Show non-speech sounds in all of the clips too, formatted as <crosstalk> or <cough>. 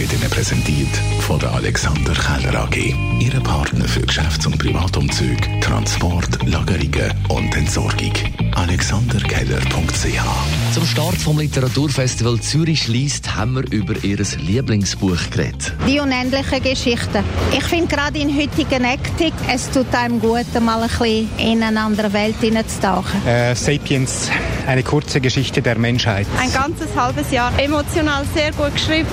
wird Ihnen präsentiert von der Alexander Keller AG. Ihre Partner für Geschäfts- und Privatumzüge, Transport, Lagerungen und Entsorgung. AlexanderKeller.ch Zum Start vom Literaturfestival Zürich schließt haben wir über ihr Lieblingsbuch geredet. Die unendlichen Geschichten. Ich finde gerade in heutigen Hektik, es tut einem gut, mal ein bisschen in eine andere Welt hineinzutauchen. Äh, Sapiens, eine kurze Geschichte der Menschheit. Ein ganzes halbes Jahr. Emotional sehr gut geschrieben,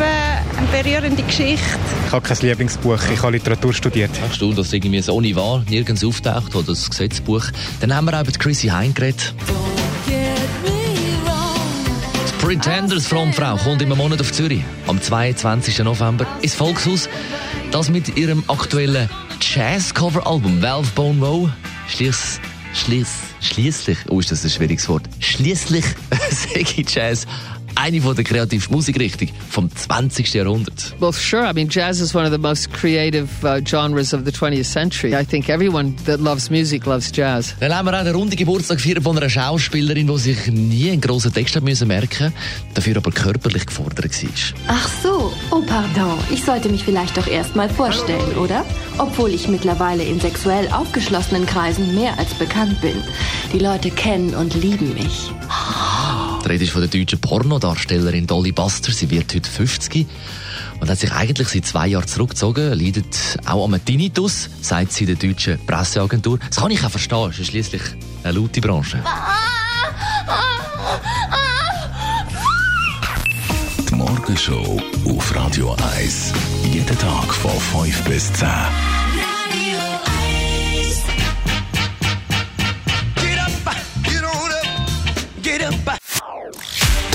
eine berührende Geschichte. Ich habe kein Lieblingsbuch, ich habe Literatur studiert. Hast du, dass irgendwie so ohne wahr nirgends auftaucht, oder das Gesetzbuch. Dann haben wir auch mit Chrissy Hein geredet. Die Pretenders Frontfrau kommt im Monat auf Zürich. Am 22. November ins Volkshaus. Das mit ihrem aktuellen Jazz-Cover-Album Valve Bone Woe. Schliess, schliess, schließlich, oh ist das ein schwieriges Wort, schließlich <laughs> sage ich Jazz eine von der kreativsten Musikrichtungen vom 20. Jahrhundert. Well, sure. I mean, jazz is one of the most creative uh, genres of the 20th century. I think everyone that loves music loves jazz. Dann haben wir auch den runden Geburtstag gefeiert von einer Schauspielerin, die sich nie einen grossen Text hat müssen merken dafür aber körperlich gefordert war. Ach so, oh pardon. Ich sollte mich vielleicht doch erst mal vorstellen, oder? Obwohl ich mittlerweile in sexuell aufgeschlossenen Kreisen mehr als bekannt bin. Die Leute kennen und lieben mich. Die Rede ist von der deutschen Pornodarstellerin Dolly Buster. Sie wird heute 50 und hat sich eigentlich seit zwei Jahren zurückgezogen, leidet auch am Tinnitus, sagt sie der deutschen Presseagentur. Das kann ich auch verstehen, es ist schliesslich eine laute Branche. Die Morgenshow auf Radio 1. Jeden Tag von 5 bis 10.